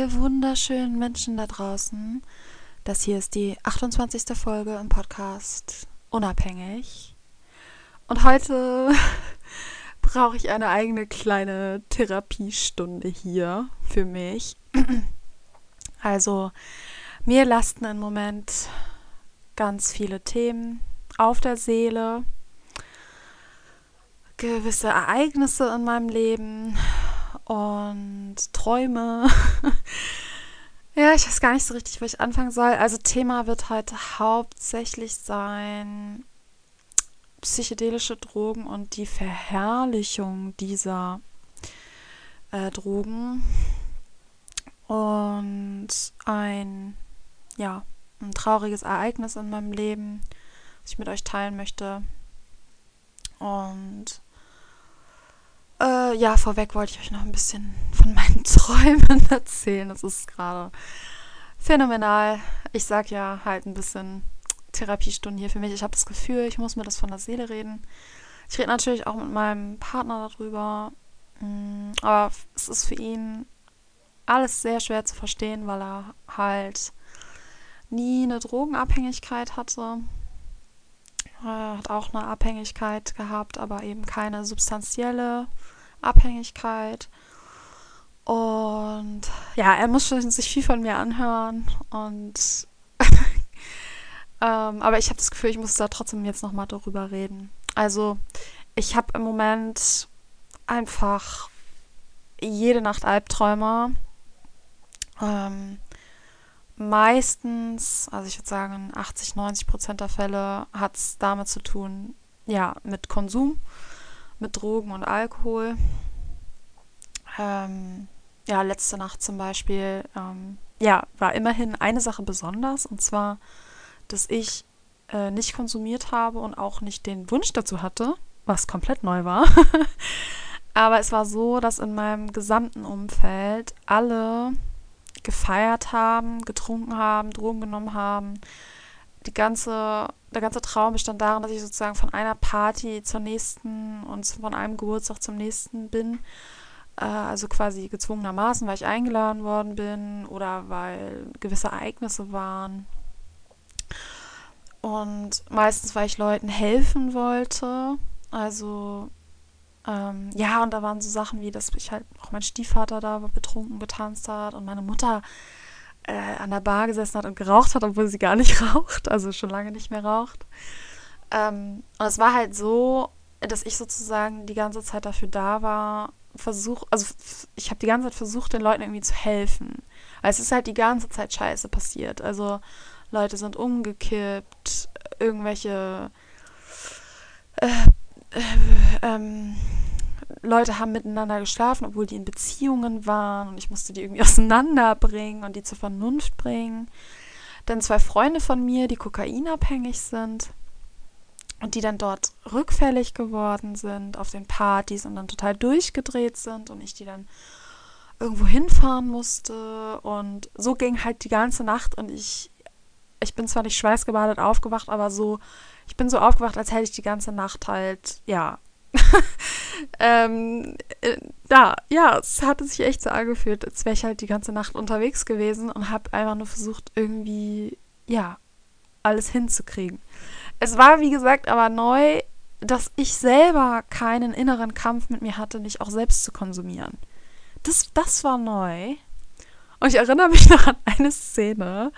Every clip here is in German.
Ihr wunderschönen Menschen da draußen. Das hier ist die 28. Folge im Podcast Unabhängig. Und heute brauche ich eine eigene kleine Therapiestunde hier für mich. Also, mir lasten im Moment ganz viele Themen auf der Seele, gewisse Ereignisse in meinem Leben und Träume. ja, ich weiß gar nicht so richtig, wo ich anfangen soll. Also Thema wird heute hauptsächlich sein psychedelische Drogen und die Verherrlichung dieser äh, Drogen und ein ja ein trauriges Ereignis in meinem Leben, was ich mit euch teilen möchte und äh, ja, vorweg wollte ich euch noch ein bisschen von meinen Träumen erzählen. Das ist gerade phänomenal. Ich sag ja halt ein bisschen Therapiestunden hier für mich. Ich habe das Gefühl, ich muss mir das von der Seele reden. Ich rede natürlich auch mit meinem Partner darüber. Mm, aber es ist für ihn alles sehr schwer zu verstehen, weil er halt nie eine Drogenabhängigkeit hatte. Er hat auch eine Abhängigkeit gehabt, aber eben keine substanzielle. Abhängigkeit. Und ja, er muss schon sich viel von mir anhören. Und ähm, aber ich habe das Gefühl, ich muss da trotzdem jetzt nochmal darüber reden. Also, ich habe im Moment einfach jede Nacht Albträume. Ähm, meistens, also ich würde sagen, 80, 90 Prozent der Fälle hat es damit zu tun, ja, mit Konsum mit Drogen und Alkohol. Ähm, ja, letzte Nacht zum Beispiel, ähm, ja, war immerhin eine Sache besonders, und zwar, dass ich äh, nicht konsumiert habe und auch nicht den Wunsch dazu hatte, was komplett neu war. Aber es war so, dass in meinem gesamten Umfeld alle gefeiert haben, getrunken haben, Drogen genommen haben, die ganze, der ganze Traum bestand darin, dass ich sozusagen von einer Party zur nächsten und von einem Geburtstag zum nächsten bin. Äh, also quasi gezwungenermaßen, weil ich eingeladen worden bin oder weil gewisse Ereignisse waren. Und meistens, weil ich Leuten helfen wollte. Also, ähm, ja, und da waren so Sachen wie, dass ich halt auch mein Stiefvater da betrunken getanzt hat und meine Mutter äh, an der Bar gesessen hat und geraucht hat, obwohl sie gar nicht raucht, also schon lange nicht mehr raucht. Ähm, und es war halt so, dass ich sozusagen die ganze Zeit dafür da war, versuch, also ich habe die ganze Zeit versucht, den Leuten irgendwie zu helfen. Weil es ist halt die ganze Zeit Scheiße passiert. Also Leute sind umgekippt, irgendwelche äh, äh, ähm, Leute haben miteinander geschlafen, obwohl die in Beziehungen waren und ich musste die irgendwie auseinanderbringen und die zur Vernunft bringen. Dann zwei Freunde von mir, die kokainabhängig sind und die dann dort rückfällig geworden sind auf den Partys und dann total durchgedreht sind und ich die dann irgendwo hinfahren musste und so ging halt die ganze Nacht und ich ich bin zwar nicht schweißgebadet aufgewacht, aber so ich bin so aufgewacht, als hätte ich die ganze Nacht halt ja ähm, äh, da, ja, es hatte sich echt so angefühlt, als wäre ich halt die ganze Nacht unterwegs gewesen und habe einfach nur versucht, irgendwie, ja, alles hinzukriegen. Es war, wie gesagt, aber neu, dass ich selber keinen inneren Kampf mit mir hatte, nicht auch selbst zu konsumieren. das, das war neu. Und ich erinnere mich noch an eine Szene,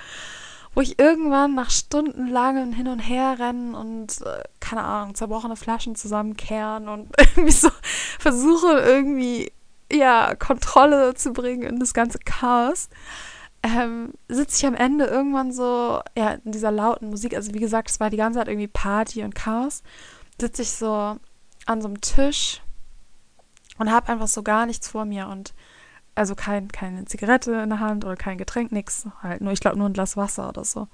wo ich irgendwann nach stundenlangem Hin und Her rennen und, äh, keine Ahnung, zerbrochene Flaschen zusammenkehren und irgendwie so versuche, irgendwie, ja, Kontrolle zu bringen in das ganze Chaos, ähm, sitze ich am Ende irgendwann so, ja, in dieser lauten Musik, also wie gesagt, es war die ganze Zeit irgendwie Party und Chaos, sitze ich so an so einem Tisch und habe einfach so gar nichts vor mir und also kein, keine Zigarette in der Hand oder kein Getränk, nix. Halt nur, ich glaube, nur ein Glas Wasser oder so.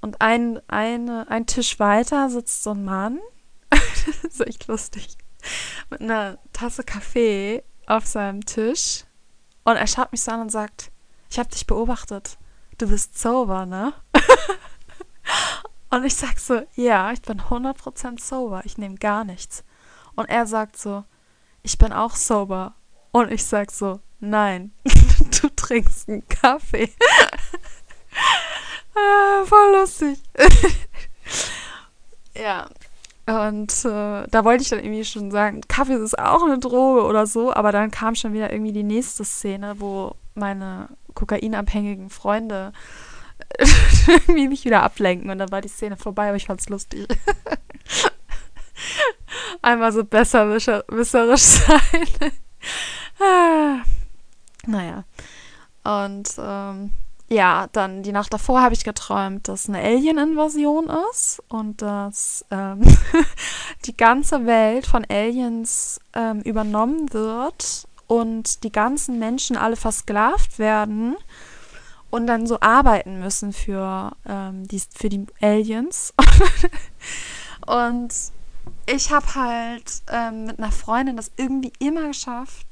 Und ein, eine, ein Tisch weiter sitzt so ein Mann. das ist echt lustig. Mit einer Tasse Kaffee auf seinem Tisch. Und er schaut mich so an und sagt, ich habe dich beobachtet. Du bist sober, ne? und ich sag so, ja, ich bin 100% sober. Ich nehme gar nichts. Und er sagt so, ich bin auch sober. Und ich sag so, Nein, du trinkst einen Kaffee. ah, voll lustig. ja. Und äh, da wollte ich dann irgendwie schon sagen, Kaffee ist auch eine Droge oder so, aber dann kam schon wieder irgendwie die nächste Szene, wo meine kokainabhängigen Freunde irgendwie mich wieder ablenken und dann war die Szene vorbei, aber ich fand's lustig. Einmal so besserwisserisch sein. Naja. Und ähm, ja, dann die Nacht davor habe ich geträumt, dass eine Alien-Invasion ist und dass ähm, die ganze Welt von Aliens ähm, übernommen wird und die ganzen Menschen alle versklavt werden und dann so arbeiten müssen für, ähm, die, für die Aliens. und ich habe halt ähm, mit einer Freundin das irgendwie immer geschafft,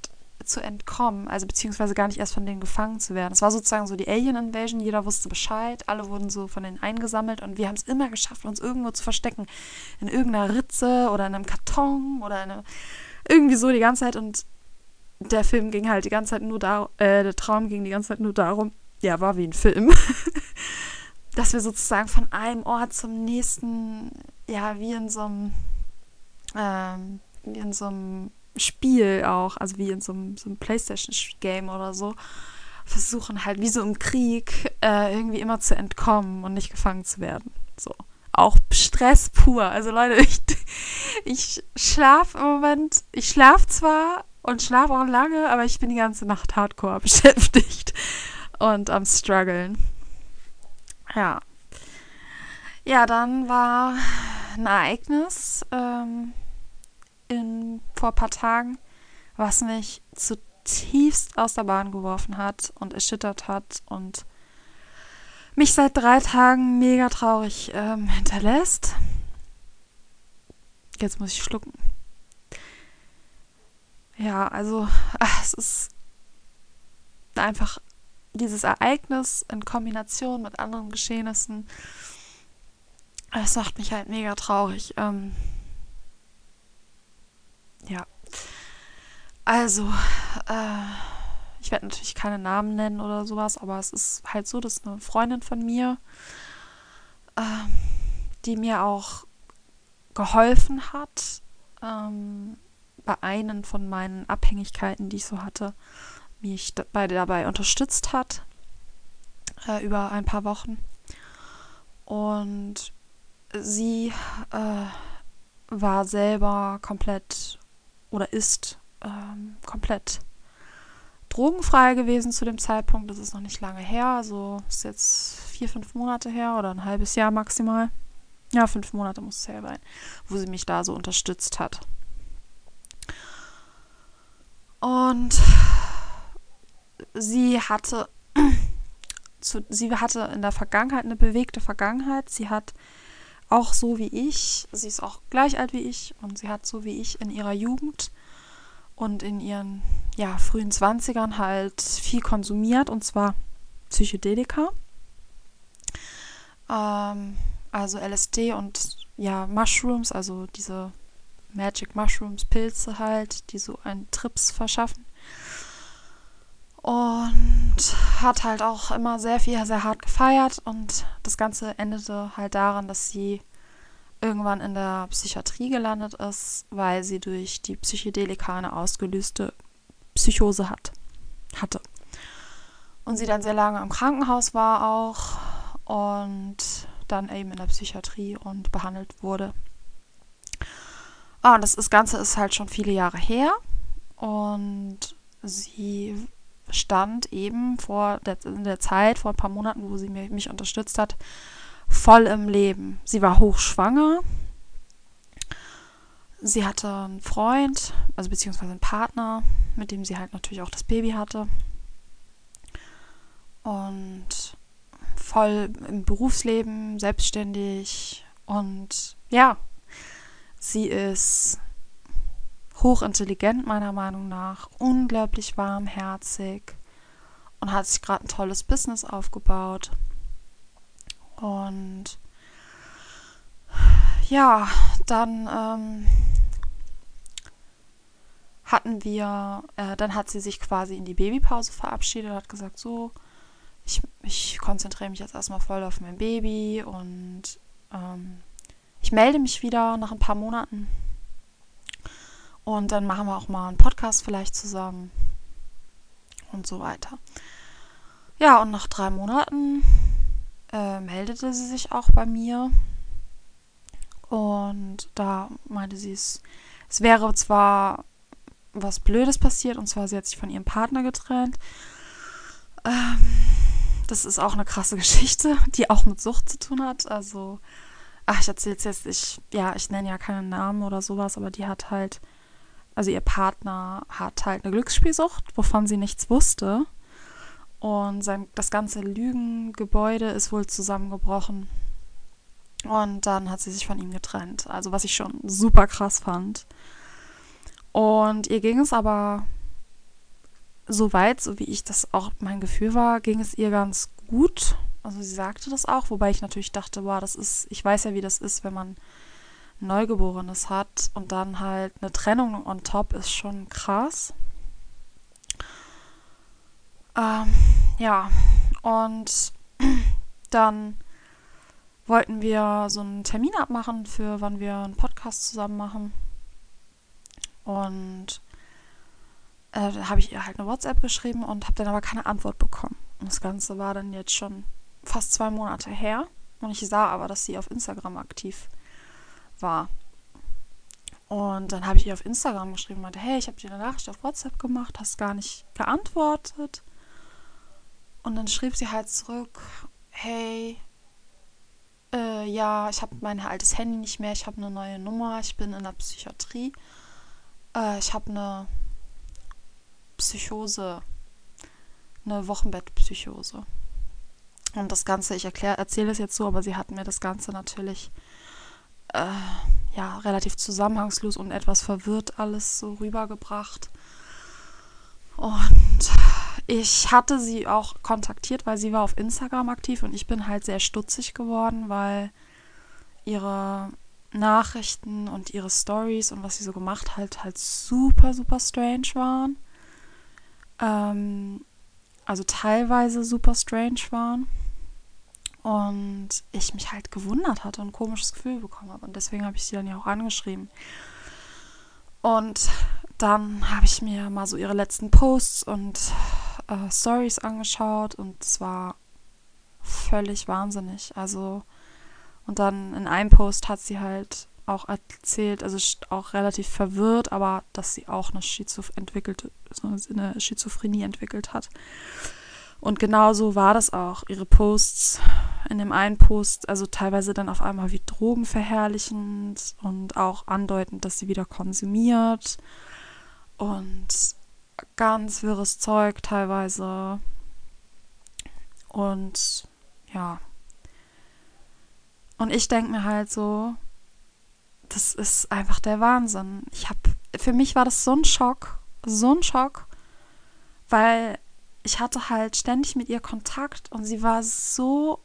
zu entkommen, also beziehungsweise gar nicht erst von denen gefangen zu werden. Es war sozusagen so die Alien Invasion, jeder wusste Bescheid, alle wurden so von denen eingesammelt und wir haben es immer geschafft, uns irgendwo zu verstecken. In irgendeiner Ritze oder in einem Karton oder eine, irgendwie so die ganze Zeit und der Film ging halt die ganze Zeit nur darum, äh, der Traum ging die ganze Zeit nur darum, ja, war wie ein Film, dass wir sozusagen von einem Ort zum nächsten, ja, wie in so einem, ähm, wie in so einem Spiel auch, also wie in so einem, so einem Playstation-Game oder so, versuchen halt wie so im Krieg äh, irgendwie immer zu entkommen und nicht gefangen zu werden. So. Auch Stress pur. Also Leute, ich, ich schlafe im Moment, ich schlafe zwar und schlafe auch lange, aber ich bin die ganze Nacht hardcore beschäftigt und am struggeln. Ja. Ja, dann war ein Ereignis. Ähm, in, vor ein paar Tagen, was mich zutiefst aus der Bahn geworfen hat und erschüttert hat und mich seit drei Tagen mega traurig ähm, hinterlässt. Jetzt muss ich schlucken. Ja, also ach, es ist einfach dieses Ereignis in Kombination mit anderen Geschehnissen. Es macht mich halt mega traurig. Ähm, ja. Also, äh, ich werde natürlich keine Namen nennen oder sowas, aber es ist halt so, dass eine Freundin von mir, äh, die mir auch geholfen hat, ähm, bei einen von meinen Abhängigkeiten, die ich so hatte, mich dabei, dabei unterstützt hat äh, über ein paar Wochen. Und sie äh, war selber komplett oder ist ähm, komplett drogenfrei gewesen zu dem Zeitpunkt. Das ist noch nicht lange her, also ist jetzt vier, fünf Monate her oder ein halbes Jahr maximal. Ja, fünf Monate muss es her sein, wo sie mich da so unterstützt hat. Und sie hatte, zu, sie hatte in der Vergangenheit eine bewegte Vergangenheit. Sie hat auch so wie ich, sie ist auch gleich alt wie ich und sie hat so wie ich in ihrer Jugend und in ihren ja, frühen 20ern halt viel konsumiert und zwar Psychedelika. Ähm, also LSD und ja, Mushrooms, also diese Magic Mushrooms, Pilze halt, die so einen Trips verschaffen. Und hat halt auch immer sehr viel, sehr hart gefeiert und das Ganze endete halt daran, dass sie irgendwann in der Psychiatrie gelandet ist, weil sie durch die Psychedelika eine ausgelöste Psychose hat. und sie dann sehr lange im Krankenhaus war auch und dann eben in der Psychiatrie und behandelt wurde. Ah, und das, das Ganze ist halt schon viele Jahre her und sie stand eben vor der, in der Zeit, vor ein paar Monaten, wo sie mich, mich unterstützt hat, voll im Leben. Sie war hochschwanger. Sie hatte einen Freund, also beziehungsweise einen Partner, mit dem sie halt natürlich auch das Baby hatte und voll im Berufsleben, selbstständig und ja, sie ist hochintelligent meiner Meinung nach, unglaublich warmherzig und hat sich gerade ein tolles Business aufgebaut. Und ja, dann ähm, hatten wir, äh, dann hat sie sich quasi in die Babypause verabschiedet, hat gesagt, so, ich, ich konzentriere mich jetzt erstmal voll auf mein Baby und ähm, ich melde mich wieder nach ein paar Monaten. Und dann machen wir auch mal einen Podcast vielleicht zusammen und so weiter. Ja, und nach drei Monaten äh, meldete sie sich auch bei mir. Und da meinte sie, es, es wäre zwar was Blödes passiert, und zwar sie hat sich von ihrem Partner getrennt. Ähm, das ist auch eine krasse Geschichte, die auch mit Sucht zu tun hat. Also, ach, ich erzähle es jetzt, ich, ja, ich nenne ja keinen Namen oder sowas, aber die hat halt, also ihr Partner hat halt eine Glücksspielsucht, wovon sie nichts wusste. Und sein, das ganze Lügengebäude ist wohl zusammengebrochen. Und dann hat sie sich von ihm getrennt. Also, was ich schon super krass fand. Und ihr ging es aber soweit, so wie ich das auch mein Gefühl war, ging es ihr ganz gut. Also sie sagte das auch, wobei ich natürlich dachte, wow, das ist, ich weiß ja, wie das ist, wenn man Neugeborenes hat und dann halt eine Trennung on top ist schon krass. Ähm, ja, und dann wollten wir so einen Termin abmachen, für wann wir einen Podcast zusammen machen. Und äh, habe ich ihr halt eine WhatsApp geschrieben und habe dann aber keine Antwort bekommen. Und das Ganze war dann jetzt schon fast zwei Monate her. Und ich sah aber, dass sie auf Instagram aktiv war. Und dann habe ich ihr auf Instagram geschrieben, meinte, hey, ich habe dir eine Nachricht auf WhatsApp gemacht, hast gar nicht geantwortet. Und dann schrieb sie halt zurück, hey, äh, ja, ich habe mein altes Handy nicht mehr, ich habe eine neue Nummer, ich bin in der Psychiatrie, äh, ich habe eine Psychose, eine Wochenbettpsychose. Und das Ganze, ich erzähle es jetzt so, aber sie hat mir das Ganze natürlich äh, ja relativ zusammenhangslos und etwas verwirrt alles so rübergebracht. Und ich hatte sie auch kontaktiert, weil sie war auf Instagram aktiv und ich bin halt sehr stutzig geworden, weil ihre Nachrichten und ihre Stories und was sie so gemacht hat, halt super, super strange waren ähm, also teilweise super strange waren. Und ich mich halt gewundert hatte und ein komisches Gefühl bekommen habe. Und deswegen habe ich sie dann ja auch angeschrieben. Und dann habe ich mir mal so ihre letzten Posts und äh, Stories angeschaut und es war völlig wahnsinnig. Also, und dann in einem Post hat sie halt auch erzählt, also auch relativ verwirrt, aber dass sie auch eine, Schizoph entwickelte, eine Schizophrenie entwickelt hat. Und genauso war das auch. Ihre Posts in dem einen Post, also teilweise dann auf einmal wie drogenverherrlichend und auch andeutend, dass sie wieder konsumiert. Und ganz wirres Zeug teilweise. Und ja. Und ich denke mir halt so, das ist einfach der Wahnsinn. Ich habe, für mich war das so ein Schock, so ein Schock, weil ich hatte halt ständig mit ihr Kontakt und sie war so,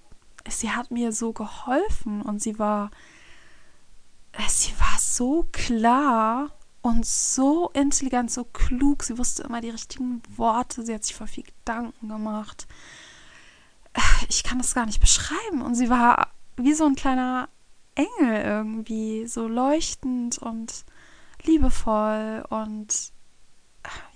sie hat mir so geholfen und sie war, sie war so klar und so intelligent, so klug. Sie wusste immer die richtigen Worte. Sie hat sich voll viel Gedanken gemacht. Ich kann das gar nicht beschreiben. Und sie war wie so ein kleiner Engel irgendwie, so leuchtend und liebevoll und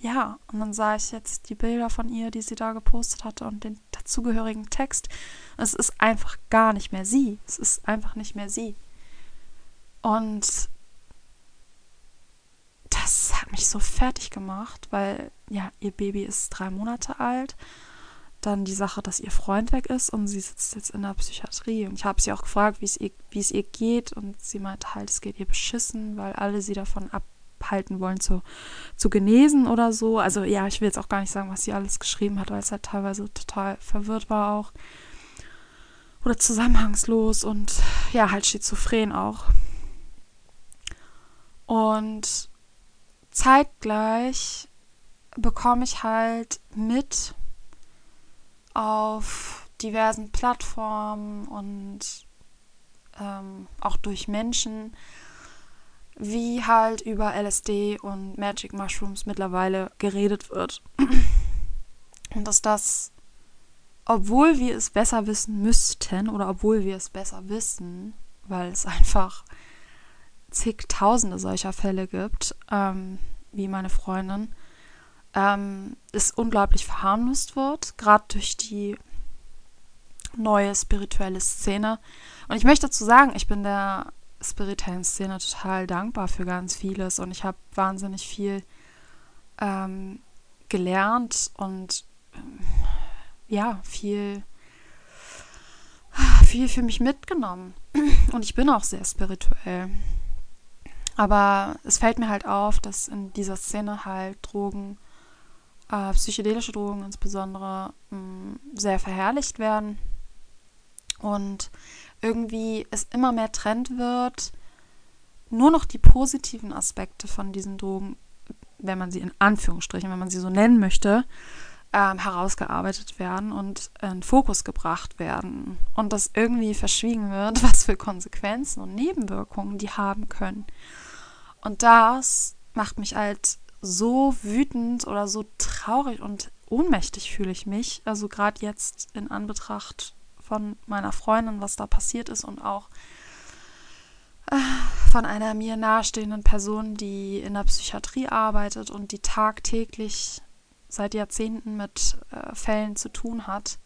ja, und dann sah ich jetzt die Bilder von ihr, die sie da gepostet hatte und den dazugehörigen Text. Es ist einfach gar nicht mehr sie. Es ist einfach nicht mehr sie. Und das hat mich so fertig gemacht, weil ja, ihr Baby ist drei Monate alt. Dann die Sache, dass ihr Freund weg ist und sie sitzt jetzt in der Psychiatrie. Und ich habe sie auch gefragt, wie es, ihr, wie es ihr geht. Und sie meinte halt, es geht ihr beschissen, weil alle sie davon abhalten wollen, zu, zu genesen oder so. Also ja, ich will jetzt auch gar nicht sagen, was sie alles geschrieben hat, weil es halt teilweise total verwirrt war auch. Oder zusammenhangslos und ja, halt schizophren auch. Und zeitgleich bekomme ich halt mit auf diversen Plattformen und ähm, auch durch Menschen, wie halt über LSD und Magic Mushrooms mittlerweile geredet wird. Und dass das, obwohl wir es besser wissen müssten oder obwohl wir es besser wissen, weil es einfach zigtausende solcher Fälle gibt, ähm, wie meine Freundin, ähm, es unglaublich verharmlost wird, gerade durch die neue spirituelle Szene. Und ich möchte dazu sagen, ich bin der spirituellen Szene total dankbar für ganz vieles und ich habe wahnsinnig viel ähm, gelernt und ähm, ja, viel, viel für mich mitgenommen. Und ich bin auch sehr spirituell. Aber es fällt mir halt auf, dass in dieser Szene halt Drogen, äh, psychedelische Drogen insbesondere, mh, mm, sehr verherrlicht werden. Und irgendwie es immer mehr Trend wird, nur noch die positiven Aspekte von diesen Drogen, wenn man sie in Anführungsstrichen, wenn man sie so nennen möchte, ähm, herausgearbeitet werden und in Fokus gebracht werden. Und dass irgendwie verschwiegen wird, was für Konsequenzen und Nebenwirkungen die haben können. Und das macht mich halt so wütend oder so traurig und ohnmächtig fühle ich mich. Also gerade jetzt in Anbetracht von meiner Freundin, was da passiert ist und auch äh, von einer mir nahestehenden Person, die in der Psychiatrie arbeitet und die tagtäglich seit Jahrzehnten mit äh, Fällen zu tun hat.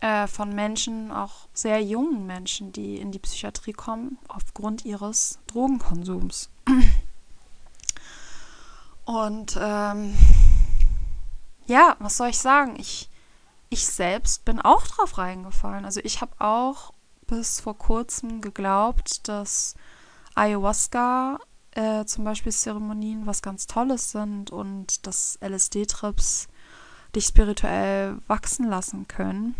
Äh, von Menschen, auch sehr jungen Menschen, die in die Psychiatrie kommen, aufgrund ihres Drogenkonsums. Und ähm, ja, was soll ich sagen? Ich, ich selbst bin auch drauf reingefallen. Also ich habe auch bis vor kurzem geglaubt, dass Ayahuasca äh, zum Beispiel Zeremonien was ganz Tolles sind und dass LSD-Trips dich spirituell wachsen lassen können.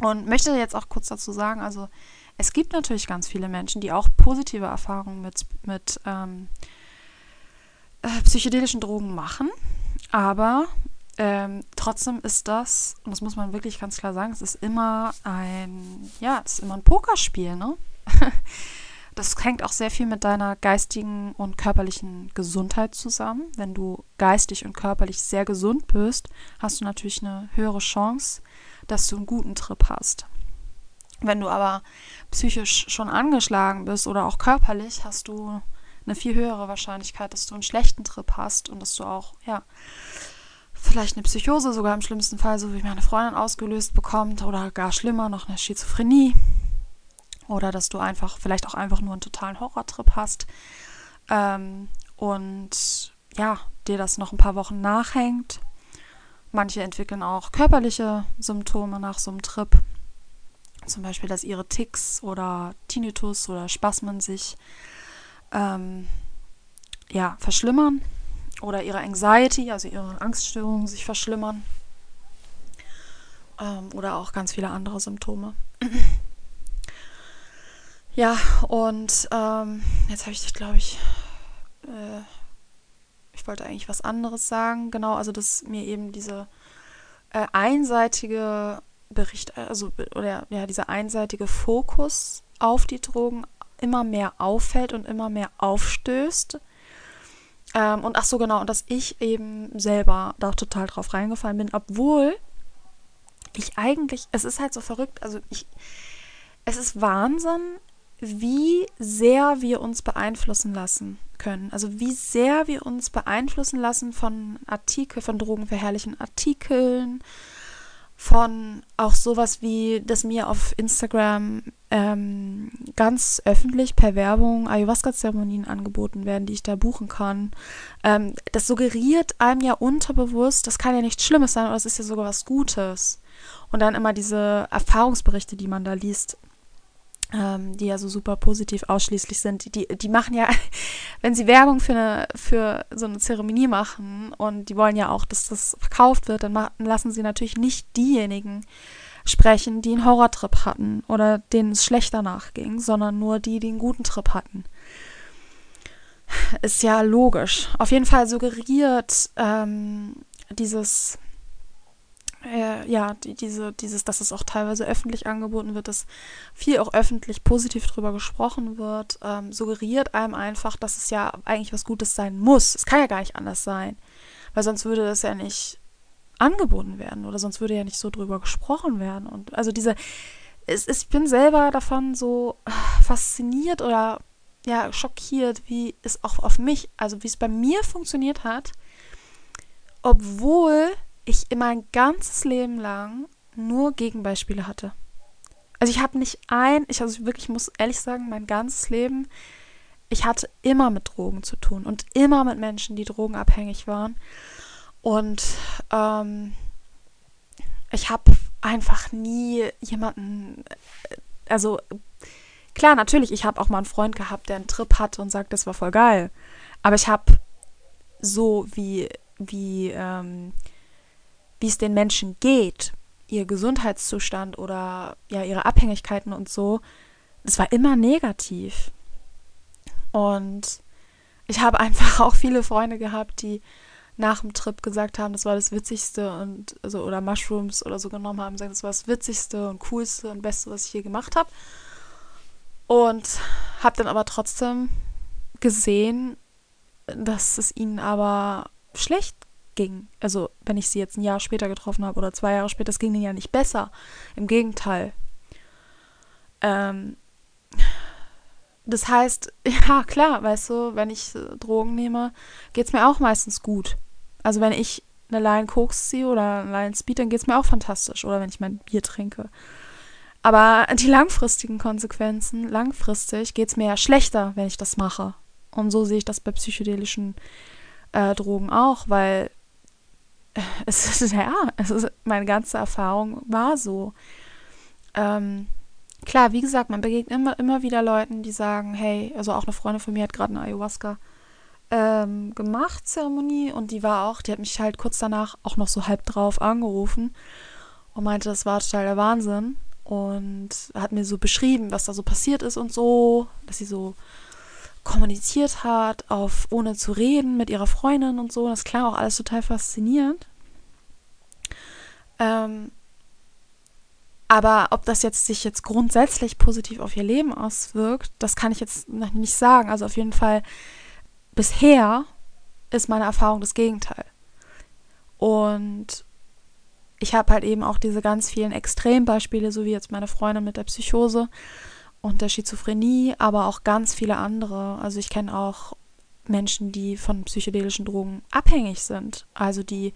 Und möchte jetzt auch kurz dazu sagen, also es gibt natürlich ganz viele Menschen, die auch positive Erfahrungen mit, mit ähm, äh, psychedelischen Drogen machen, aber ähm, trotzdem ist das, und das muss man wirklich ganz klar sagen, es ist immer ein, ja, es ist immer ein Pokerspiel, ne? das hängt auch sehr viel mit deiner geistigen und körperlichen Gesundheit zusammen. Wenn du geistig und körperlich sehr gesund bist, hast du natürlich eine höhere Chance, dass du einen guten Trip hast. Wenn du aber psychisch schon angeschlagen bist oder auch körperlich, hast du eine viel höhere Wahrscheinlichkeit, dass du einen schlechten Trip hast und dass du auch, ja, vielleicht eine Psychose sogar im schlimmsten Fall, so wie meine Freundin ausgelöst bekommt oder gar schlimmer, noch eine Schizophrenie oder dass du einfach vielleicht auch einfach nur einen totalen Horrortrip hast ähm, und ja, dir das noch ein paar Wochen nachhängt. Manche entwickeln auch körperliche Symptome nach so einem Trip. Zum Beispiel, dass ihre Ticks oder Tinnitus oder Spasmen sich ähm, ja, verschlimmern oder ihre Anxiety, also ihre Angststörungen sich verschlimmern. Ähm, oder auch ganz viele andere Symptome. Ja, und ähm, jetzt habe ich glaube ich, äh, ich wollte eigentlich was anderes sagen. Genau, also dass mir eben diese äh, einseitige Bericht, also oder ja, dieser einseitige Fokus auf die Drogen immer mehr auffällt und immer mehr aufstößt. Ähm, und ach so, genau, und dass ich eben selber da total drauf reingefallen bin, obwohl ich eigentlich, es ist halt so verrückt, also ich, es ist Wahnsinn, wie sehr wir uns beeinflussen lassen können. Also wie sehr wir uns beeinflussen lassen von Artikel, von drogenverherrlichen Artikeln, von auch sowas wie, dass mir auf Instagram ähm, ganz öffentlich per Werbung Ayahuasca-Zeremonien angeboten werden, die ich da buchen kann. Ähm, das suggeriert einem ja unterbewusst, das kann ja nichts Schlimmes sein, oder es ist ja sogar was Gutes. Und dann immer diese Erfahrungsberichte, die man da liest, ähm, die ja so super positiv ausschließlich sind, die, die machen ja, wenn sie Werbung für, eine, für so eine Zeremonie machen und die wollen ja auch, dass das verkauft wird, dann lassen sie natürlich nicht diejenigen sprechen, die einen Horrortrip hatten oder denen es schlechter nachging, sondern nur die, die einen guten Trip hatten. Ist ja logisch. Auf jeden Fall suggeriert ähm, dieses äh, ja, die, diese, dieses, dass es auch teilweise öffentlich angeboten wird, dass viel auch öffentlich positiv drüber gesprochen wird, ähm, suggeriert einem einfach, dass es ja eigentlich was Gutes sein muss. Es kann ja gar nicht anders sein, weil sonst würde das ja nicht angeboten werden oder sonst würde ja nicht so drüber gesprochen werden. Und also diese, es, es, ich bin selber davon so fasziniert oder ja, schockiert, wie es auch auf mich, also wie es bei mir funktioniert hat, obwohl ich mein ganzes Leben lang nur Gegenbeispiele hatte. Also ich habe nicht ein, ich also wirklich muss ehrlich sagen, mein ganzes Leben, ich hatte immer mit Drogen zu tun und immer mit Menschen, die drogenabhängig waren. Und ähm, ich habe einfach nie jemanden, also klar, natürlich, ich habe auch mal einen Freund gehabt, der einen Trip hatte und sagt, das war voll geil. Aber ich habe so wie, wie, ähm, wie es den Menschen geht, ihr Gesundheitszustand oder ja ihre Abhängigkeiten und so, das war immer negativ. Und ich habe einfach auch viele Freunde gehabt, die nach dem Trip gesagt haben, das war das Witzigste und also oder Mushrooms oder so genommen haben, sagen, das war das Witzigste und Coolste und Beste, was ich je gemacht habe. Und habe dann aber trotzdem gesehen, dass es ihnen aber schlecht ging. Also, wenn ich sie jetzt ein Jahr später getroffen habe oder zwei Jahre später, das ging ihnen ja nicht besser. Im Gegenteil. Ähm, das heißt, ja, klar, weißt du, wenn ich Drogen nehme, geht es mir auch meistens gut. Also, wenn ich eine Line Koks ziehe oder eine Line Speed, dann geht es mir auch fantastisch. Oder wenn ich mein Bier trinke. Aber die langfristigen Konsequenzen, langfristig geht es mir ja schlechter, wenn ich das mache. Und so sehe ich das bei psychedelischen äh, Drogen auch, weil es ist, ja, es ist, meine ganze Erfahrung war so. Ähm, klar, wie gesagt, man begegnet immer, immer wieder Leuten, die sagen, hey, also auch eine Freundin von mir hat gerade eine Ayahuasca ähm, gemacht, Zeremonie, und die war auch, die hat mich halt kurz danach auch noch so halb drauf angerufen und meinte, das war total der Wahnsinn und hat mir so beschrieben, was da so passiert ist und so, dass sie so kommuniziert hat, auf ohne zu reden mit ihrer Freundin und so. Das klang auch alles total faszinierend. Ähm, aber ob das jetzt sich jetzt grundsätzlich positiv auf ihr Leben auswirkt, das kann ich jetzt noch nicht sagen. Also auf jeden Fall bisher ist meine Erfahrung das Gegenteil. Und ich habe halt eben auch diese ganz vielen Extrembeispiele, so wie jetzt meine Freundin mit der Psychose, und der Schizophrenie, aber auch ganz viele andere. Also ich kenne auch Menschen, die von psychedelischen Drogen abhängig sind, also die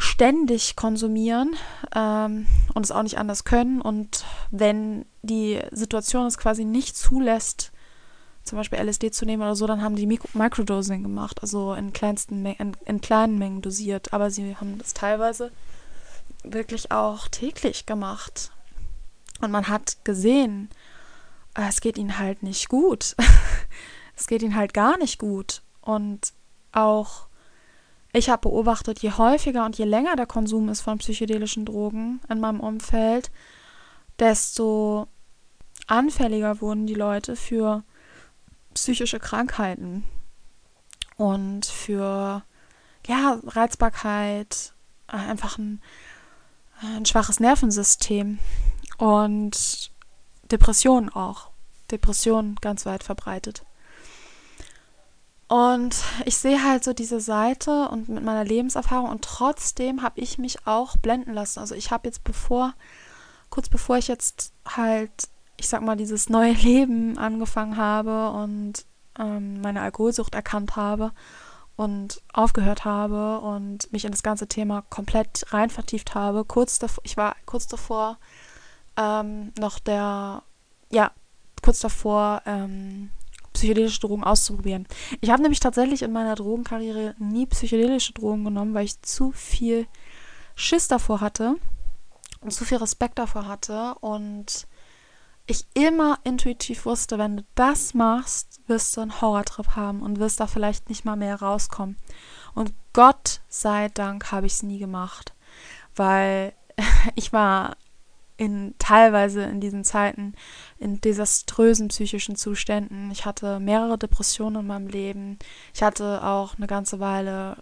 ständig konsumieren ähm, und es auch nicht anders können. Und wenn die Situation es quasi nicht zulässt, zum Beispiel LSD zu nehmen oder so, dann haben die Mikro Microdosing gemacht, also in, kleinsten in, in kleinen Mengen dosiert. Aber sie haben das teilweise wirklich auch täglich gemacht. Und man hat gesehen, äh, es geht ihnen halt nicht gut. es geht ihnen halt gar nicht gut. Und auch ich habe beobachtet, je häufiger und je länger der Konsum ist von psychedelischen Drogen in meinem Umfeld, desto anfälliger wurden die Leute für psychische Krankheiten und für ja, Reizbarkeit, äh, einfach ein, ein schwaches Nervensystem. Und Depressionen auch. Depressionen ganz weit verbreitet. Und ich sehe halt so diese Seite und mit meiner Lebenserfahrung und trotzdem habe ich mich auch blenden lassen. Also ich habe jetzt bevor, kurz bevor ich jetzt halt ich sag mal, dieses neue Leben angefangen habe und ähm, meine Alkoholsucht erkannt habe und aufgehört habe und mich in das ganze Thema komplett rein vertieft habe. Kurz davor, ich war kurz davor ähm, noch der, ja, kurz davor, ähm, psychedelische Drogen auszuprobieren. Ich habe nämlich tatsächlich in meiner Drogenkarriere nie psychedelische Drogen genommen, weil ich zu viel Schiss davor hatte und zu viel Respekt davor hatte und ich immer intuitiv wusste, wenn du das machst, wirst du einen Horrortrip haben und wirst da vielleicht nicht mal mehr rauskommen. Und Gott sei Dank habe ich es nie gemacht, weil ich war in teilweise in diesen Zeiten in desaströsen psychischen Zuständen. Ich hatte mehrere Depressionen in meinem Leben. Ich hatte auch eine ganze Weile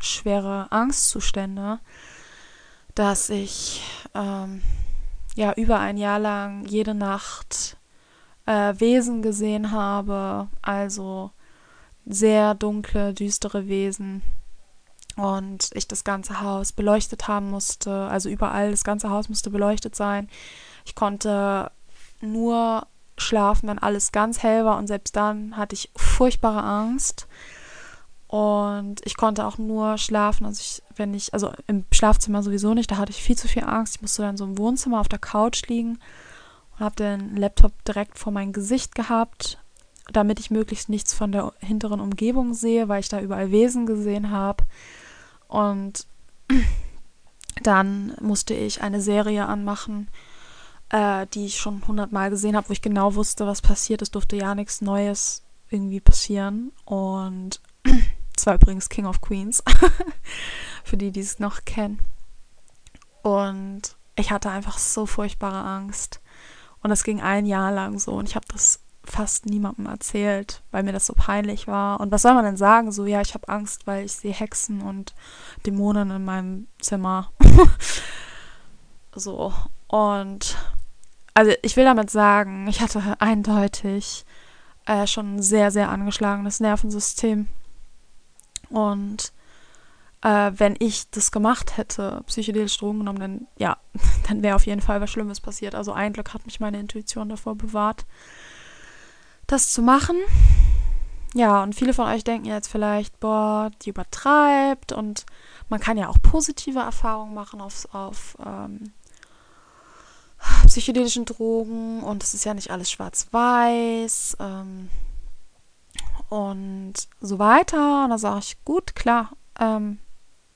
schwere Angstzustände, dass ich ähm, ja über ein Jahr lang jede Nacht äh, Wesen gesehen habe, also sehr dunkle, düstere Wesen. Und ich das ganze Haus beleuchtet haben musste, also überall, das ganze Haus musste beleuchtet sein. Ich konnte nur schlafen, wenn alles ganz hell war und selbst dann hatte ich furchtbare Angst. Und ich konnte auch nur schlafen, also ich, wenn ich, also im Schlafzimmer sowieso nicht, da hatte ich viel zu viel Angst. Ich musste dann so im Wohnzimmer auf der Couch liegen und habe den Laptop direkt vor mein Gesicht gehabt, damit ich möglichst nichts von der hinteren Umgebung sehe, weil ich da überall Wesen gesehen habe. Und dann musste ich eine Serie anmachen, äh, die ich schon hundertmal gesehen habe, wo ich genau wusste, was passiert. Es durfte ja nichts Neues irgendwie passieren. Und zwar übrigens King of Queens, für die, die es noch kennen. Und ich hatte einfach so furchtbare Angst. Und das ging ein Jahr lang so. Und ich habe das fast niemandem erzählt, weil mir das so peinlich war. Und was soll man denn sagen? So, ja, ich habe Angst, weil ich sehe Hexen und Dämonen in meinem Zimmer. so. Und also ich will damit sagen, ich hatte eindeutig äh, schon ein sehr, sehr angeschlagenes Nervensystem. Und äh, wenn ich das gemacht hätte, psychedelische Drogen genommen, dann ja, dann wäre auf jeden Fall was Schlimmes passiert. Also ein Glück hat mich meine Intuition davor bewahrt, das zu machen. Ja, und viele von euch denken jetzt vielleicht, boah, die übertreibt und man kann ja auch positive Erfahrungen machen auf, auf ähm, psychedelischen Drogen und es ist ja nicht alles schwarz-weiß ähm, und so weiter. Und da sage ich, gut, klar, ähm,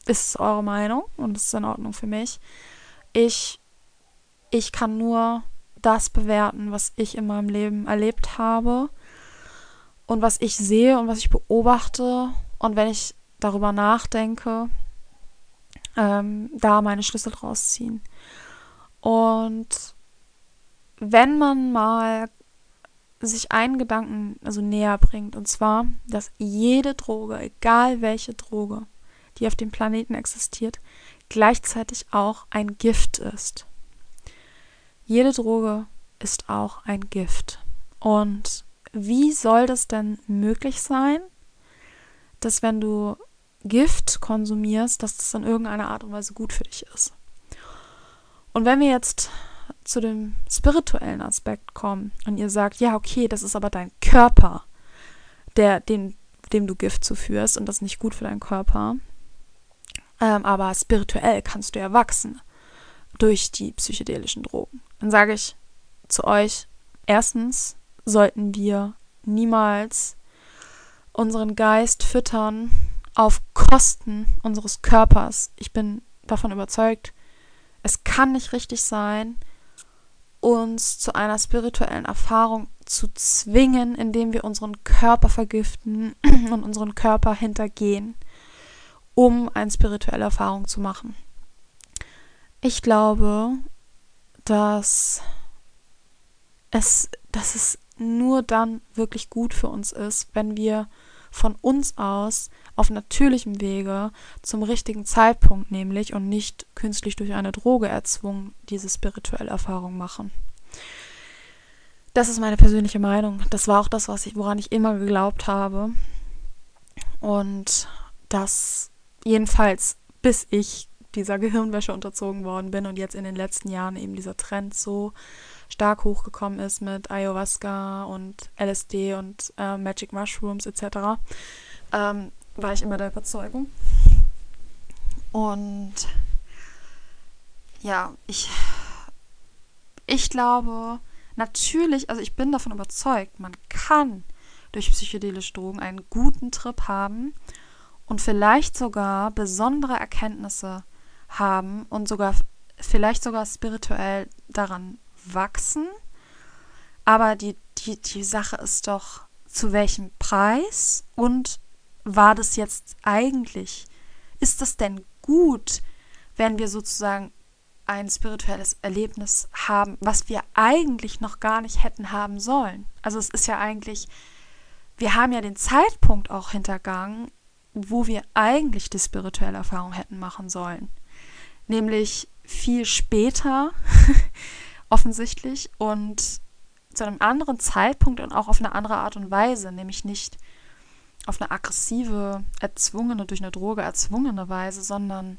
ist eure Meinung und es ist in Ordnung für mich. Ich, ich kann nur das bewerten, was ich in meinem Leben erlebt habe und was ich sehe und was ich beobachte und wenn ich darüber nachdenke, ähm, da meine Schlüssel draus ziehen. Und wenn man mal sich einen Gedanken also näher bringt, und zwar, dass jede Droge, egal welche Droge, die auf dem Planeten existiert, gleichzeitig auch ein Gift ist. Jede Droge ist auch ein Gift. Und wie soll das denn möglich sein, dass wenn du Gift konsumierst, dass das in irgendeiner Art und Weise gut für dich ist? Und wenn wir jetzt zu dem spirituellen Aspekt kommen und ihr sagt, ja, okay, das ist aber dein Körper, der, den, dem du Gift zuführst und das nicht gut für deinen Körper, ähm, aber spirituell kannst du ja wachsen durch die psychedelischen Drogen. Dann sage ich zu euch, erstens sollten wir niemals unseren Geist füttern auf Kosten unseres Körpers. Ich bin davon überzeugt, es kann nicht richtig sein, uns zu einer spirituellen Erfahrung zu zwingen, indem wir unseren Körper vergiften und unseren Körper hintergehen, um eine spirituelle Erfahrung zu machen. Ich glaube, dass es, dass es nur dann wirklich gut für uns ist, wenn wir von uns aus auf natürlichem Wege zum richtigen Zeitpunkt nämlich und nicht künstlich durch eine Droge erzwungen diese spirituelle Erfahrung machen. Das ist meine persönliche Meinung. Das war auch das, was ich, woran ich immer geglaubt habe. Und das jedenfalls bis ich dieser Gehirnwäsche unterzogen worden bin und jetzt in den letzten Jahren eben dieser Trend so stark hochgekommen ist mit Ayahuasca und LSD und äh, Magic Mushrooms etc., ähm, war ich immer der Überzeugung. Und ja, ich, ich glaube, natürlich, also ich bin davon überzeugt, man kann durch psychedelische Drogen einen guten Trip haben und vielleicht sogar besondere Erkenntnisse haben und sogar vielleicht sogar spirituell daran wachsen. Aber die, die, die Sache ist doch, zu welchem Preis und war das jetzt eigentlich? Ist das denn gut, wenn wir sozusagen ein spirituelles Erlebnis haben, was wir eigentlich noch gar nicht hätten haben sollen? Also es ist ja eigentlich, wir haben ja den Zeitpunkt auch hintergangen, wo wir eigentlich die spirituelle Erfahrung hätten machen sollen. Nämlich viel später, offensichtlich, und zu einem anderen Zeitpunkt und auch auf eine andere Art und Weise, nämlich nicht auf eine aggressive, erzwungene, durch eine Droge erzwungene Weise, sondern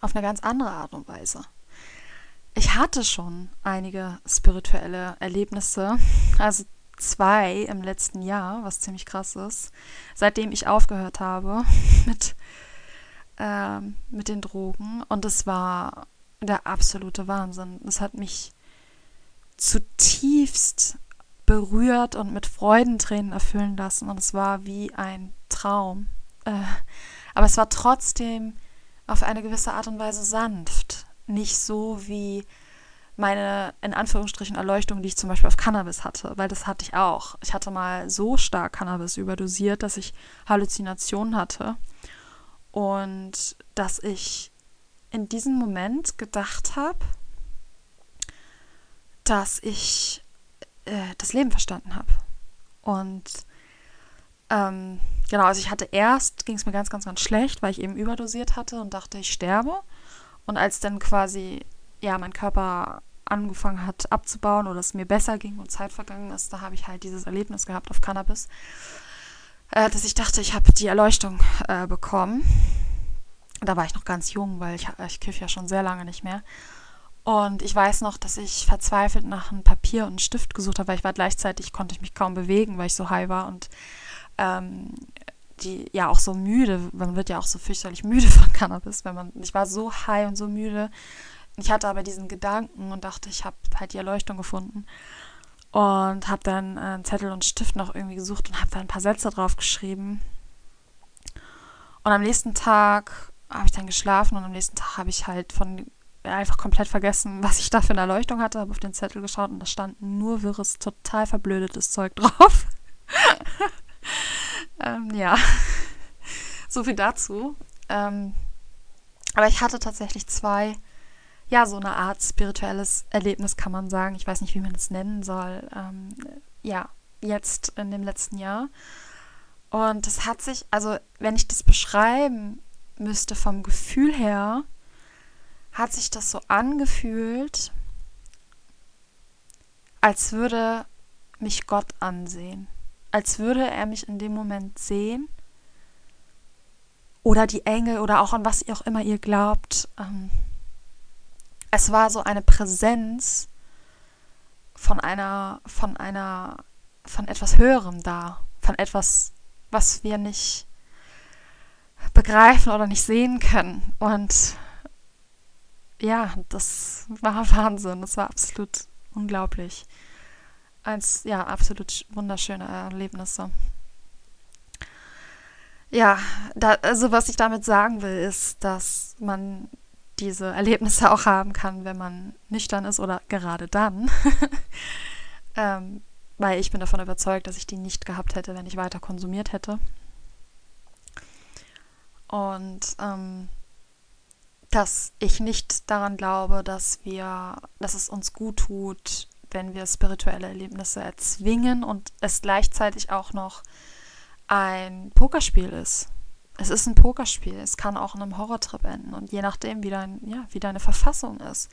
auf eine ganz andere Art und Weise. Ich hatte schon einige spirituelle Erlebnisse, also zwei im letzten Jahr, was ziemlich krass ist, seitdem ich aufgehört habe mit, äh, mit den Drogen. Und es war der absolute Wahnsinn. Es hat mich zutiefst berührt und mit Freudentränen erfüllen lassen. Und es war wie ein Traum. Äh, aber es war trotzdem auf eine gewisse Art und Weise sanft. Nicht so wie meine, in Anführungsstrichen, Erleuchtung, die ich zum Beispiel auf Cannabis hatte, weil das hatte ich auch. Ich hatte mal so stark Cannabis überdosiert, dass ich Halluzinationen hatte und dass ich in diesem Moment gedacht habe, dass ich äh, das Leben verstanden habe. Und ähm, genau, also ich hatte erst, ging es mir ganz, ganz, ganz schlecht, weil ich eben überdosiert hatte und dachte, ich sterbe. Und als dann quasi ja, mein Körper angefangen hat abzubauen oder es mir besser ging und Zeit vergangen ist, da habe ich halt dieses Erlebnis gehabt auf Cannabis, äh, dass ich dachte, ich habe die Erleuchtung äh, bekommen. Da war ich noch ganz jung, weil ich, ich kiff ja schon sehr lange nicht mehr. Und ich weiß noch, dass ich verzweifelt nach einem Papier und einem Stift gesucht habe, weil ich war gleichzeitig, konnte ich mich kaum bewegen, weil ich so high war und ähm, die ja auch so müde, man wird ja auch so fürchterlich müde von Cannabis, wenn man, ich war so high und so müde. Ich hatte aber diesen Gedanken und dachte, ich habe halt die Erleuchtung gefunden. Und habe dann einen Zettel und Stift noch irgendwie gesucht und habe da ein paar Sätze drauf geschrieben. Und am nächsten Tag habe ich dann geschlafen und am nächsten Tag habe ich halt von einfach komplett vergessen, was ich da für eine Erleuchtung hatte, habe auf den Zettel geschaut und da stand nur wirres, total verblödetes Zeug drauf. ähm, ja, so viel dazu. Ähm, aber ich hatte tatsächlich zwei, ja, so eine Art spirituelles Erlebnis, kann man sagen. Ich weiß nicht, wie man es nennen soll. Ähm, ja, jetzt in dem letzten Jahr. Und das hat sich, also wenn ich das beschreiben müsste vom Gefühl her, hat sich das so angefühlt, als würde mich Gott ansehen als würde er mich in dem Moment sehen. Oder die Engel oder auch an was ihr auch immer ihr glaubt. Ähm, es war so eine Präsenz von einer, von einer, von etwas Höherem da. Von etwas, was wir nicht begreifen oder nicht sehen können. Und ja, das war Wahnsinn. Das war absolut unglaublich eins, ja, absolut wunderschöne Erlebnisse. Ja, da, also was ich damit sagen will, ist, dass man diese Erlebnisse auch haben kann, wenn man nüchtern ist oder gerade dann. ähm, weil ich bin davon überzeugt, dass ich die nicht gehabt hätte, wenn ich weiter konsumiert hätte. Und ähm, dass ich nicht daran glaube, dass wir, dass es uns gut tut, wenn wir spirituelle Erlebnisse erzwingen und es gleichzeitig auch noch ein Pokerspiel ist. Es ist ein Pokerspiel. Es kann auch in einem Horrortrip enden und je nachdem, wie, dein, ja, wie deine Verfassung ist.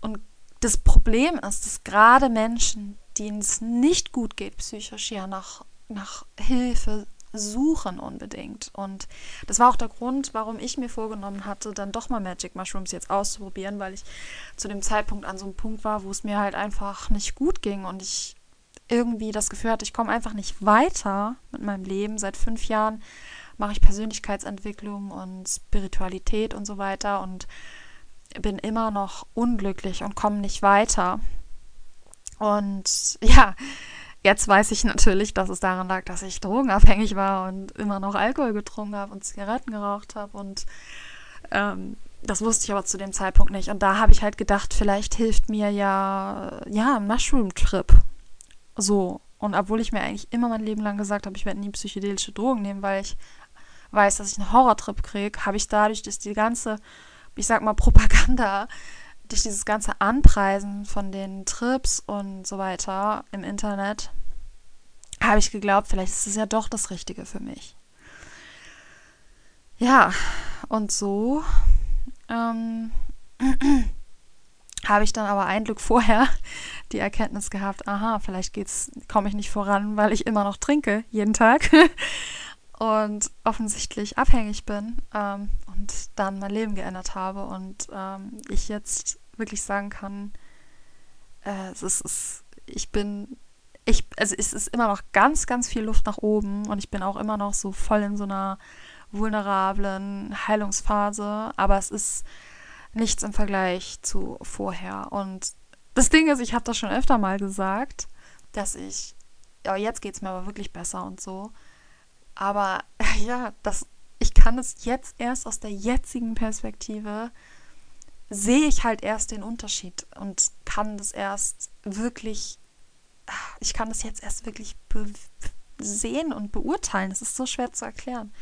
Und das Problem ist, dass gerade Menschen, denen es nicht gut geht psychisch, ja nach, nach Hilfe suchen unbedingt. Und das war auch der Grund, warum ich mir vorgenommen hatte, dann doch mal Magic Mushrooms jetzt auszuprobieren, weil ich zu dem Zeitpunkt an so einem Punkt war, wo es mir halt einfach nicht gut ging und ich irgendwie das Gefühl hatte, ich komme einfach nicht weiter mit meinem Leben. Seit fünf Jahren mache ich Persönlichkeitsentwicklung und Spiritualität und so weiter und bin immer noch unglücklich und komme nicht weiter. Und ja, jetzt weiß ich natürlich, dass es daran lag, dass ich drogenabhängig war und immer noch Alkohol getrunken habe und Zigaretten geraucht habe. Und ähm, das wusste ich aber zu dem Zeitpunkt nicht. Und da habe ich halt gedacht, vielleicht hilft mir ja, ja, ein Mushroom-Trip. So. Und obwohl ich mir eigentlich immer mein Leben lang gesagt habe, ich werde nie psychedelische Drogen nehmen, weil ich weiß, dass ich einen Horrortrip kriege, habe ich dadurch, dass die ganze, ich sag mal, Propaganda, durch dieses ganze Anpreisen von den Trips und so weiter im Internet, habe ich geglaubt, vielleicht ist es ja doch das Richtige für mich. Ja, und so ähm, habe ich dann aber ein Glück vorher die Erkenntnis gehabt, aha, vielleicht komme ich nicht voran, weil ich immer noch trinke, jeden Tag. und offensichtlich abhängig bin ähm, und dann mein Leben geändert habe und ähm, ich jetzt wirklich sagen kann, äh, es ist, es, ich bin, ich, also es ist immer noch ganz, ganz viel Luft nach oben und ich bin auch immer noch so voll in so einer vulnerablen Heilungsphase, aber es ist nichts im Vergleich zu vorher. Und das Ding ist, ich habe das schon öfter mal gesagt, dass ich, ja, jetzt geht es mir aber wirklich besser und so. Aber ja, das, ich kann es jetzt erst aus der jetzigen Perspektive, sehe ich halt erst den Unterschied und kann das erst wirklich, ich kann das jetzt erst wirklich sehen und beurteilen. Es ist so schwer zu erklären.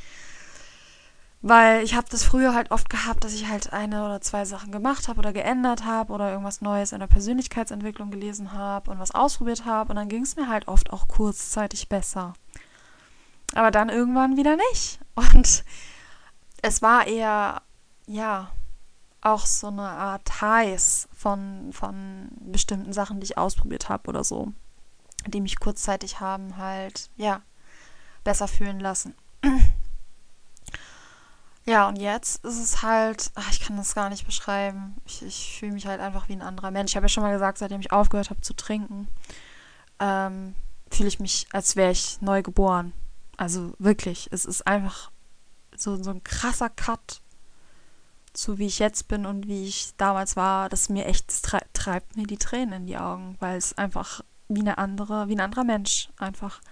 Weil ich habe das früher halt oft gehabt, dass ich halt eine oder zwei Sachen gemacht habe oder geändert habe oder irgendwas Neues in der Persönlichkeitsentwicklung gelesen habe und was ausprobiert habe und dann ging es mir halt oft auch kurzzeitig besser. Aber dann irgendwann wieder nicht. Und es war eher, ja, auch so eine Art Highs von, von bestimmten Sachen, die ich ausprobiert habe oder so, die mich kurzzeitig haben halt, ja, besser fühlen lassen. Ja, und jetzt ist es halt, ach, ich kann das gar nicht beschreiben. Ich, ich fühle mich halt einfach wie ein anderer Mensch. Ich habe ja schon mal gesagt, seitdem ich aufgehört habe zu trinken, ähm, fühle ich mich, als wäre ich neu geboren. Also wirklich, es ist einfach so, so ein krasser Cut zu wie ich jetzt bin und wie ich damals war, das mir echt treibt mir die Tränen in die Augen, weil es einfach wie eine andere, wie ein anderer Mensch einfach.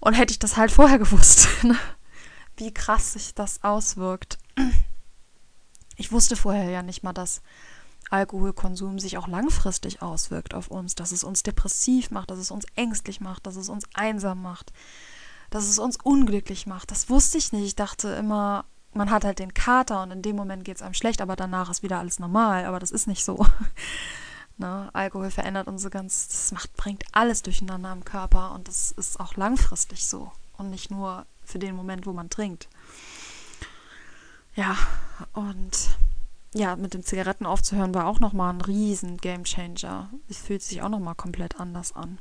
Und hätte ich das halt vorher gewusst. Ne? wie krass sich das auswirkt. Ich wusste vorher ja nicht mal, dass Alkoholkonsum sich auch langfristig auswirkt auf uns, dass es uns depressiv macht, dass es uns ängstlich macht, dass es uns einsam macht, dass es uns unglücklich macht. Das wusste ich nicht. Ich dachte immer, man hat halt den Kater und in dem Moment geht es einem schlecht, aber danach ist wieder alles normal. Aber das ist nicht so. ne? Alkohol verändert unsere ganz, das macht, bringt alles durcheinander im Körper und das ist auch langfristig so und nicht nur für den Moment, wo man trinkt. Ja, und ja, mit dem Zigaretten aufzuhören war auch nochmal ein riesen Gamechanger. Es fühlt sich auch nochmal komplett anders an.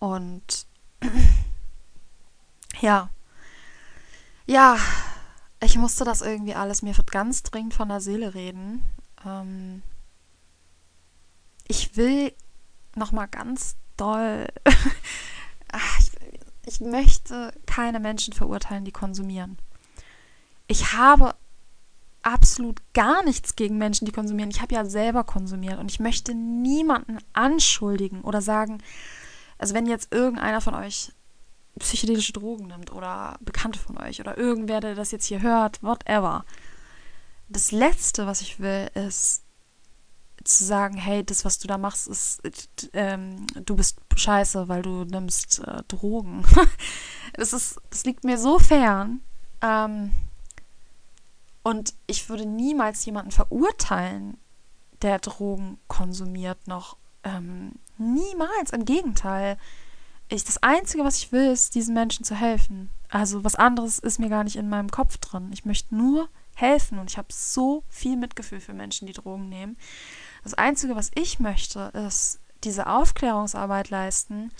Und ja, ja, ich musste das irgendwie alles mir ganz dringend von der Seele reden. Ähm, ich will nochmal ganz doll ich ich möchte keine Menschen verurteilen, die konsumieren. Ich habe absolut gar nichts gegen Menschen, die konsumieren. Ich habe ja selber konsumiert und ich möchte niemanden anschuldigen oder sagen, also wenn jetzt irgendeiner von euch psychedelische Drogen nimmt oder Bekannte von euch oder irgendwer, der das jetzt hier hört, whatever. Das Letzte, was ich will, ist, zu sagen, hey, das, was du da machst, ist, ähm, du bist scheiße, weil du nimmst äh, Drogen. das ist, das liegt mir so fern. Ähm, und ich würde niemals jemanden verurteilen, der Drogen konsumiert, noch ähm, niemals. Im Gegenteil. Ich, das Einzige, was ich will, ist, diesen Menschen zu helfen. Also was anderes ist mir gar nicht in meinem Kopf drin. Ich möchte nur helfen und ich habe so viel Mitgefühl für Menschen, die Drogen nehmen. Das Einzige, was ich möchte, ist diese Aufklärungsarbeit leisten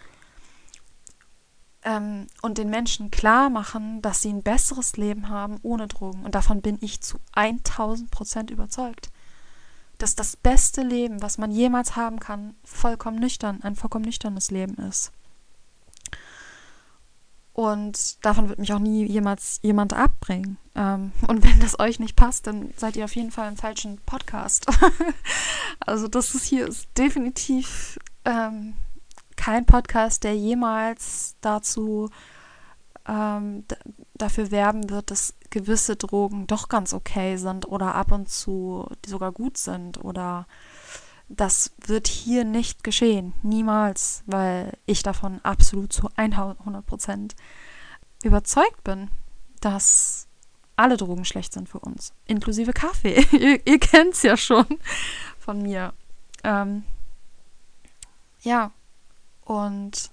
ähm, und den Menschen klar machen, dass sie ein besseres Leben haben ohne Drogen. Und davon bin ich zu 1000 Prozent überzeugt. Dass das beste Leben, was man jemals haben kann, vollkommen nüchtern, ein vollkommen nüchternes Leben ist. Und davon wird mich auch nie jemals jemand abbringen. Ähm, und wenn das euch nicht passt, dann seid ihr auf jeden Fall im falschen Podcast. also das ist hier ist definitiv ähm, kein Podcast, der jemals dazu ähm, dafür werben wird, dass gewisse Drogen doch ganz okay sind oder ab und zu sogar gut sind oder das wird hier nicht geschehen. Niemals, weil ich davon absolut zu 100 Prozent überzeugt bin, dass alle Drogen schlecht sind für uns, inklusive Kaffee. ihr ihr kennt es ja schon von mir. Ähm, ja, und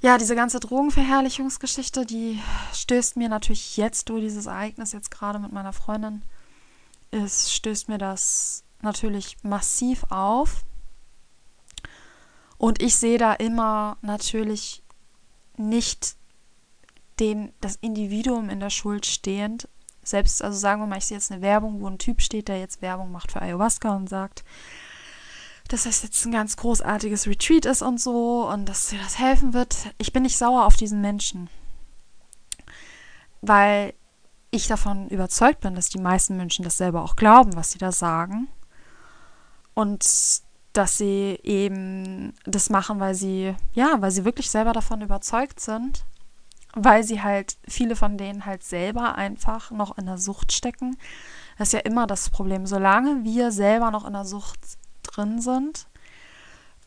ja, diese ganze Drogenverherrlichungsgeschichte, die stößt mir natürlich jetzt durch dieses Ereignis, jetzt gerade mit meiner Freundin, es stößt mir das natürlich massiv auf. Und ich sehe da immer natürlich nicht den, das Individuum in der Schuld stehend. Selbst, also sagen wir mal, ich sehe jetzt eine Werbung, wo ein Typ steht, der jetzt Werbung macht für Ayahuasca und sagt, dass das jetzt ein ganz großartiges Retreat ist und so und dass dir das helfen wird. Ich bin nicht sauer auf diesen Menschen, weil ich davon überzeugt bin, dass die meisten Menschen das selber auch glauben, was sie da sagen. Und dass sie eben das machen, weil sie, ja, weil sie wirklich selber davon überzeugt sind, weil sie halt, viele von denen halt selber einfach noch in der Sucht stecken. Das ist ja immer das Problem. Solange wir selber noch in der Sucht drin sind,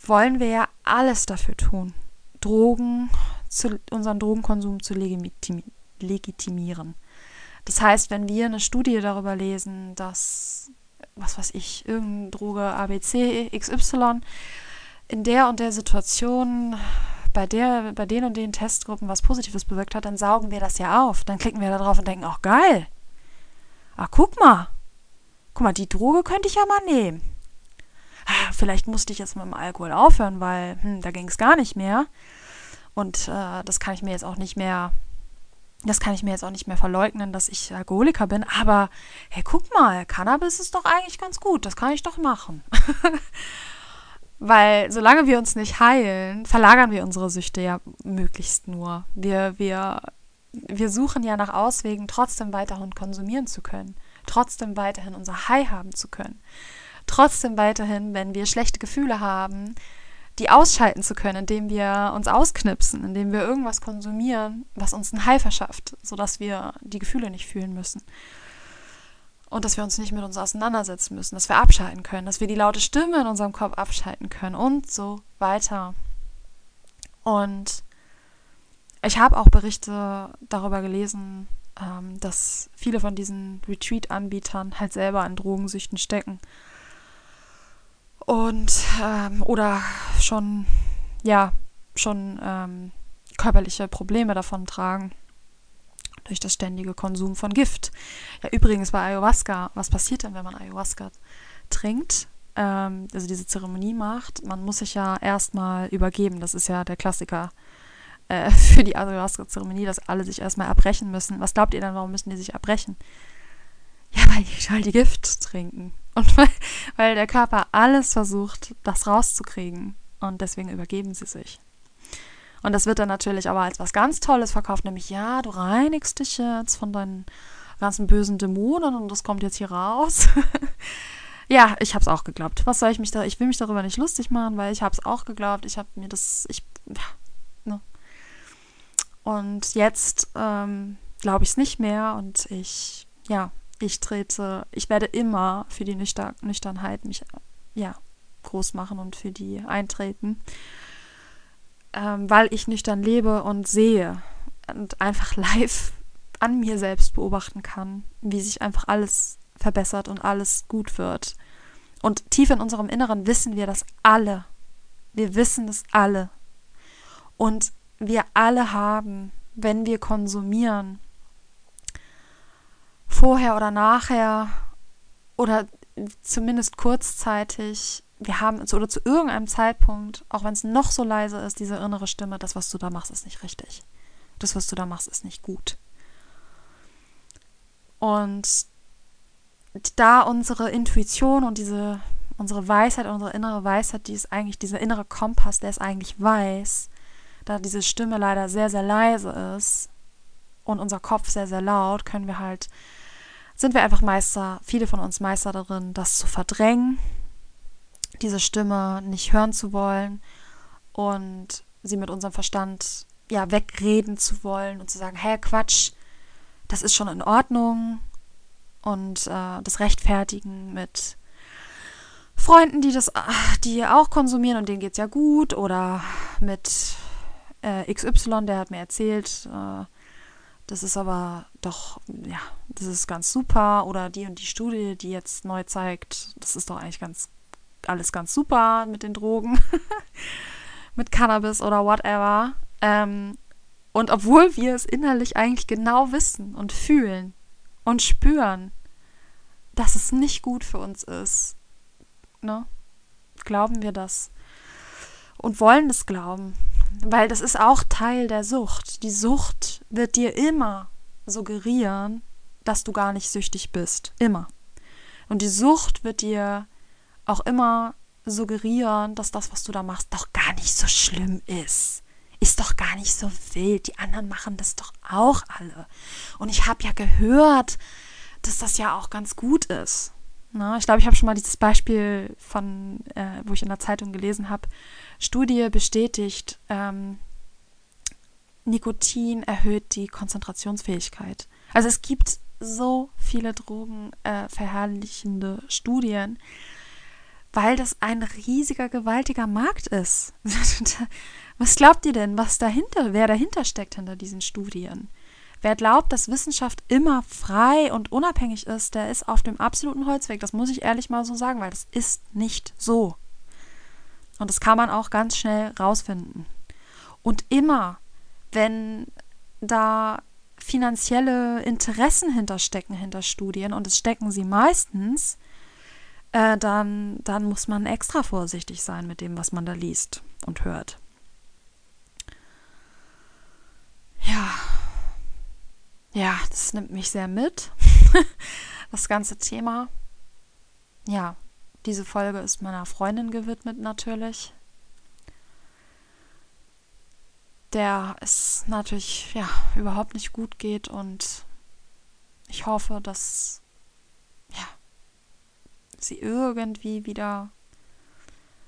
wollen wir ja alles dafür tun, Drogen, zu, unseren Drogenkonsum zu legitim, legitimieren. Das heißt, wenn wir eine Studie darüber lesen, dass, was weiß ich, irgendeine Droge ABC, XY in der und der Situation bei der, bei den und den Testgruppen was Positives bewirkt hat, dann saugen wir das ja auf. Dann klicken wir da drauf und denken, ach geil. Ah, guck mal. Guck mal, die Droge könnte ich ja mal nehmen ah, vielleicht musste ich jetzt mit dem Alkohol aufhören, weil hm, da ging es gar nicht mehr. Und äh, das kann ich mir jetzt auch nicht mehr, das kann ich mir jetzt auch nicht mehr verleugnen, dass ich Alkoholiker bin. Aber hey, guck mal, Cannabis ist doch eigentlich ganz gut, das kann ich doch machen. Weil solange wir uns nicht heilen, verlagern wir unsere Süchte ja möglichst nur. Wir, wir, wir suchen ja nach Auswegen, trotzdem weiterhin konsumieren zu können, trotzdem weiterhin unser High haben zu können trotzdem weiterhin, wenn wir schlechte Gefühle haben, die ausschalten zu können, indem wir uns ausknipsen, indem wir irgendwas konsumieren, was uns ein High verschafft, sodass wir die Gefühle nicht fühlen müssen. Und dass wir uns nicht mit uns auseinandersetzen müssen, dass wir abschalten können, dass wir die laute Stimme in unserem Kopf abschalten können und so weiter. Und ich habe auch Berichte darüber gelesen, ähm, dass viele von diesen Retreat-Anbietern halt selber an Drogensüchten stecken und ähm, oder schon ja schon ähm, körperliche Probleme davon tragen durch das ständige Konsum von Gift. Ja, übrigens bei Ayahuasca, was passiert denn, wenn man Ayahuasca trinkt? Ähm, also diese Zeremonie macht, man muss sich ja erstmal übergeben. Das ist ja der Klassiker äh, für die Ayahuasca-Zeremonie, dass alle sich erstmal erbrechen müssen. Was glaubt ihr denn, warum müssen die sich erbrechen? Ja, weil die halt die Gift trinken. Und weil, weil der Körper alles versucht, das rauszukriegen. Und deswegen übergeben sie sich. Und das wird dann natürlich aber als was ganz Tolles verkauft, nämlich ja, du reinigst dich jetzt von deinen ganzen bösen Dämonen und das kommt jetzt hier raus. ja, ich habe es auch geglaubt. Was soll ich mich da? Ich will mich darüber nicht lustig machen, weil ich habe es auch geglaubt. Ich habe mir das, ich, ja, ne. Und jetzt ähm, glaube ich es nicht mehr und ich, ja, ich trete, ich werde immer für die Nüchtern, Nüchternheit mich ja, groß machen und für die eintreten, ähm, weil ich nüchtern lebe und sehe und einfach live an mir selbst beobachten kann, wie sich einfach alles verbessert und alles gut wird. Und tief in unserem Inneren wissen wir das alle. Wir wissen das alle. Und wir alle haben, wenn wir konsumieren, vorher oder nachher oder zumindest kurzzeitig wir haben zu, oder zu irgendeinem Zeitpunkt, auch wenn es noch so leise ist, diese innere Stimme, das, was du da machst, ist nicht richtig. Das, was du da machst, ist nicht gut. Und da unsere Intuition und diese unsere Weisheit, unsere innere Weisheit, die ist eigentlich dieser innere Kompass, der es eigentlich weiß, da diese Stimme leider sehr, sehr leise ist und unser Kopf sehr, sehr laut, können wir halt, sind wir einfach Meister, viele von uns Meister darin, das zu verdrängen, diese Stimme nicht hören zu wollen und sie mit unserem Verstand ja wegreden zu wollen und zu sagen, hey Quatsch, das ist schon in Ordnung und äh, das Rechtfertigen mit Freunden, die das, die auch konsumieren und denen geht es ja gut oder mit äh, XY, der hat mir erzählt, äh, das ist aber doch, ja, das ist ganz super oder die und die Studie, die jetzt neu zeigt, das ist doch eigentlich ganz, alles ganz super mit den Drogen, mit Cannabis oder whatever. Ähm, und obwohl wir es innerlich eigentlich genau wissen und fühlen und spüren, dass es nicht gut für uns ist, ne? Glauben wir das und wollen es glauben, weil das ist auch Teil der Sucht. Die Sucht wird dir immer suggerieren, dass du gar nicht süchtig bist, immer. Und die Sucht wird dir auch immer suggerieren, dass das, was du da machst, doch gar nicht so schlimm ist. Ist doch gar nicht so wild. Die anderen machen das doch auch alle. Und ich habe ja gehört, dass das ja auch ganz gut ist. Na, ich glaube, ich habe schon mal dieses Beispiel von, äh, wo ich in der Zeitung gelesen habe, Studie bestätigt, ähm, Nikotin erhöht die Konzentrationsfähigkeit. Also es gibt so viele drogenverherrlichende äh, Studien, weil das ein riesiger, gewaltiger Markt ist. was glaubt ihr denn, was dahinter, wer dahinter steckt hinter diesen Studien? Wer glaubt, dass Wissenschaft immer frei und unabhängig ist, der ist auf dem absoluten Holzweg. Das muss ich ehrlich mal so sagen, weil das ist nicht so. Und das kann man auch ganz schnell rausfinden. Und immer, wenn da finanzielle Interessen hinterstecken hinter Studien, und es stecken sie meistens, äh, dann, dann muss man extra vorsichtig sein mit dem, was man da liest und hört. Ja, ja, das nimmt mich sehr mit. das ganze Thema. Ja, diese Folge ist meiner Freundin gewidmet natürlich. Der es natürlich ja überhaupt nicht gut geht und ich hoffe, dass ja sie irgendwie wieder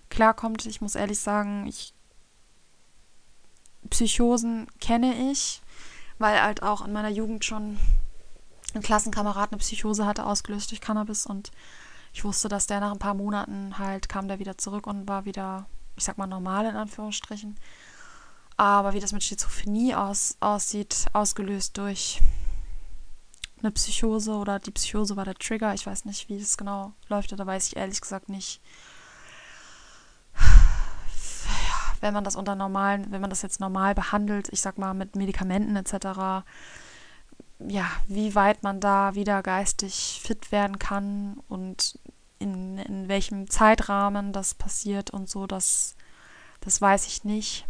klarkommt. Ich muss ehrlich sagen, ich Psychosen kenne ich, weil halt auch in meiner Jugend schon ein Klassenkamerad eine Psychose hatte, ausgelöst durch Cannabis und ich wusste, dass der nach ein paar Monaten halt kam der wieder zurück und war wieder, ich sag mal, normal in Anführungsstrichen. Aber wie das mit Schizophrenie aus, aussieht, ausgelöst durch eine Psychose oder die Psychose war der Trigger, ich weiß nicht, wie das genau läuft, da weiß ich ehrlich gesagt nicht, wenn man das unter normalen, wenn man das jetzt normal behandelt, ich sag mal mit Medikamenten etc., ja, wie weit man da wieder geistig fit werden kann und in, in welchem Zeitrahmen das passiert und so, das, das weiß ich nicht.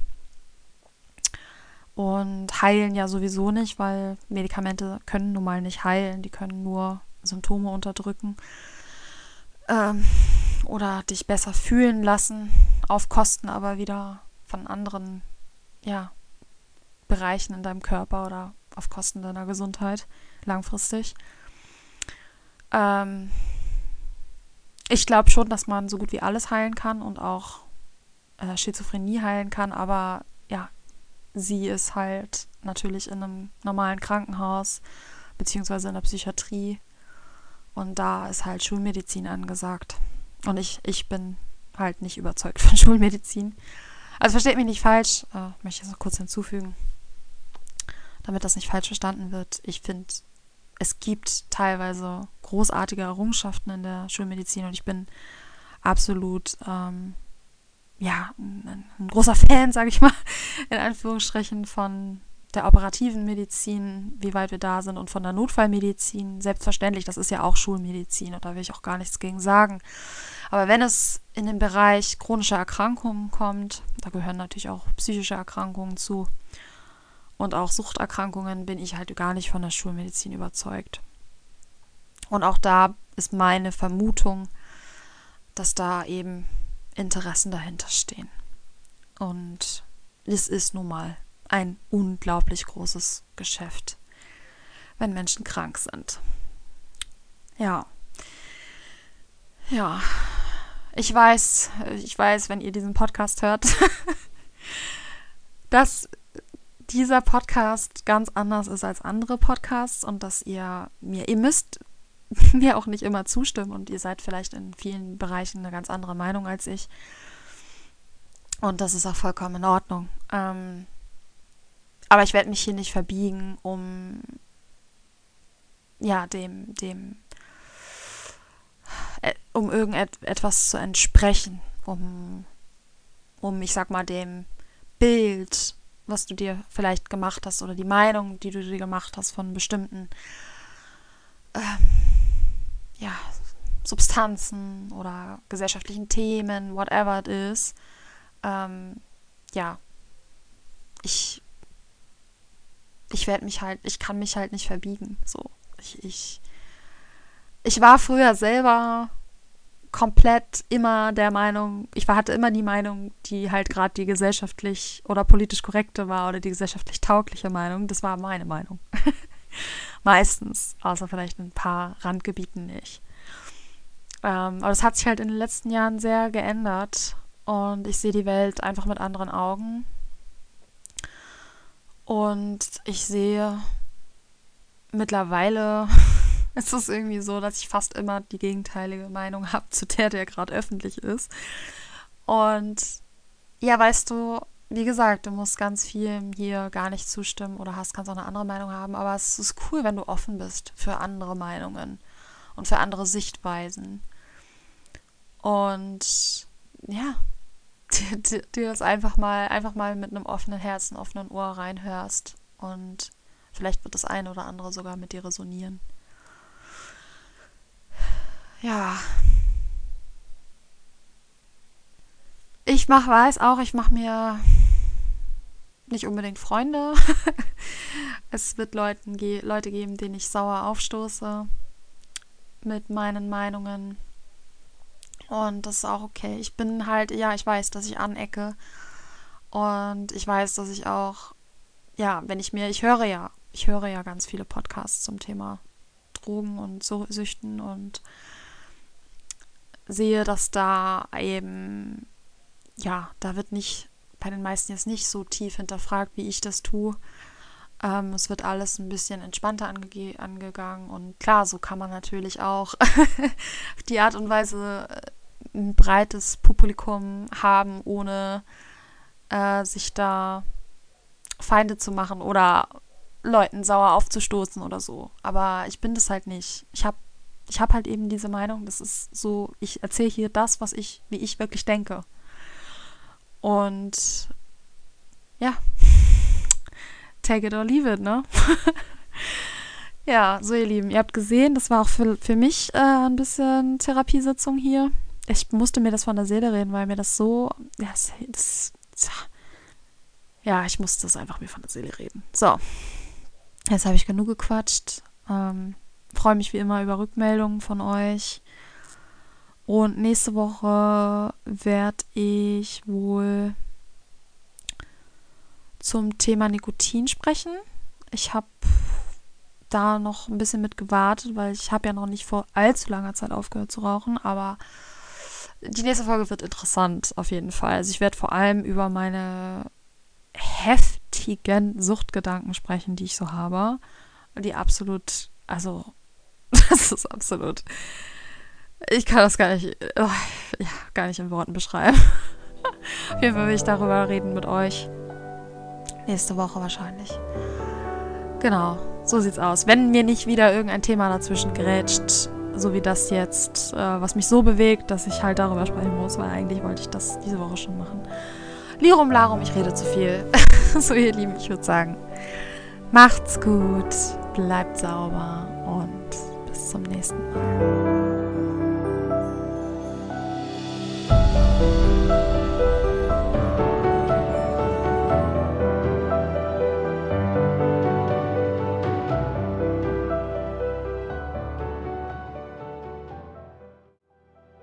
Und heilen ja sowieso nicht, weil Medikamente können nun mal nicht heilen, die können nur Symptome unterdrücken ähm, oder dich besser fühlen lassen, auf Kosten aber wieder von anderen, ja, Bereichen in deinem Körper oder auf Kosten deiner Gesundheit langfristig. Ähm, ich glaube schon, dass man so gut wie alles heilen kann und auch äh, Schizophrenie heilen kann, aber sie ist halt natürlich in einem normalen Krankenhaus beziehungsweise in der Psychiatrie und da ist halt Schulmedizin angesagt. Und ich, ich bin halt nicht überzeugt von Schulmedizin. Also versteht mich nicht falsch, äh, möchte ich das noch kurz hinzufügen, damit das nicht falsch verstanden wird. Ich finde, es gibt teilweise großartige Errungenschaften in der Schulmedizin und ich bin absolut, ähm, ja, ein, ein, großer Fan, sage ich mal, in Anführungsstrichen von der operativen Medizin, wie weit wir da sind und von der Notfallmedizin. Selbstverständlich, das ist ja auch Schulmedizin und da will ich auch gar nichts gegen sagen. Aber wenn es in den Bereich chronischer Erkrankungen kommt, da gehören natürlich auch psychische Erkrankungen zu und auch Suchterkrankungen, bin ich halt gar nicht von der Schulmedizin überzeugt. Und auch da ist meine Vermutung, dass da eben Interessen dahinter stehen. Und es ist nun mal ein unglaublich großes Geschäft, wenn Menschen krank sind. Ja. Ja. Ich weiß, ich weiß, wenn ihr diesen Podcast hört, dass dieser Podcast ganz anders ist als andere Podcasts und dass ihr mir, ihr müsst mir auch nicht immer zustimmen und ihr seid vielleicht in vielen Bereichen eine ganz andere Meinung als ich. Und das ist auch vollkommen in Ordnung. Ähm, aber ich werde mich hier nicht verbiegen, um ja, dem, dem, äh, um irgendetwas zu entsprechen, um, um, ich sag mal, dem Bild, was du dir vielleicht gemacht hast oder die Meinung, die du dir gemacht hast von bestimmten, ähm, ja, Substanzen oder gesellschaftlichen Themen, whatever it is, ähm, ja, ich ich werde mich halt, ich kann mich halt nicht verbiegen. So, ich, ich, ich war früher selber komplett immer der Meinung, ich war, hatte immer die Meinung, die halt gerade die gesellschaftlich oder politisch korrekte war oder die gesellschaftlich taugliche Meinung. Das war meine Meinung. Meistens, außer vielleicht in ein paar Randgebieten nicht. Ähm, aber das hat sich halt in den letzten Jahren sehr geändert und ich sehe die Welt einfach mit anderen Augen. Und ich sehe mittlerweile ist es irgendwie so, dass ich fast immer die gegenteilige Meinung habe zu der, der gerade öffentlich ist. Und ja, weißt du, wie gesagt, du musst ganz viel hier gar nicht zustimmen oder hast ganz auch eine andere Meinung haben, aber es ist cool, wenn du offen bist für andere Meinungen und für andere Sichtweisen. Und ja, dir das einfach mal, einfach mal mit einem offenen Herzen, offenen Ohr reinhörst. Und vielleicht wird das eine oder andere sogar mit dir resonieren. Ja. Ich mach, weiß auch, ich mache mir nicht unbedingt Freunde. es wird Leuten Leute geben, denen ich sauer aufstoße mit meinen Meinungen. Und das ist auch okay. Ich bin halt, ja, ich weiß, dass ich anecke. Und ich weiß, dass ich auch, ja, wenn ich mir, ich höre ja, ich höre ja ganz viele Podcasts zum Thema Drogen und Süchten und sehe, dass da eben, ja, da wird nicht, bei den meisten jetzt nicht so tief hinterfragt, wie ich das tue. Ähm, es wird alles ein bisschen entspannter ange angegangen und klar, so kann man natürlich auch auf die Art und Weise äh, ein breites Publikum haben, ohne äh, sich da Feinde zu machen oder Leuten sauer aufzustoßen oder so. Aber ich bin das halt nicht. Ich habe ich hab halt eben diese Meinung, das ist so, ich erzähle hier das, was ich, wie ich wirklich denke. Und ja, take it or leave it, ne? ja, so ihr Lieben, ihr habt gesehen, das war auch für, für mich äh, ein bisschen Therapiesitzung hier ich musste mir das von der Seele reden, weil mir das so, ja, das, das, ja, ich musste das einfach mir von der Seele reden. So, jetzt habe ich genug gequatscht. Ähm, Freue mich wie immer über Rückmeldungen von euch. Und nächste Woche werde ich wohl zum Thema Nikotin sprechen. Ich habe da noch ein bisschen mit gewartet, weil ich habe ja noch nicht vor allzu langer Zeit aufgehört zu rauchen, aber die nächste Folge wird interessant, auf jeden Fall. Also ich werde vor allem über meine heftigen Suchtgedanken sprechen, die ich so habe. Die absolut, also, das ist absolut. Ich kann das gar nicht, oh, ja, gar nicht in Worten beschreiben. auf jeden Fall will ich darüber reden mit euch. Nächste Woche wahrscheinlich. Genau, so sieht's aus. Wenn mir nicht wieder irgendein Thema dazwischen grätscht, so wie das jetzt, äh, was mich so bewegt, dass ich halt darüber sprechen muss, weil eigentlich wollte ich das diese Woche schon machen. Lirum Larum, ich rede zu viel. so, ihr Lieben, ich würde sagen, Macht's gut, bleibt sauber und bis zum nächsten Mal.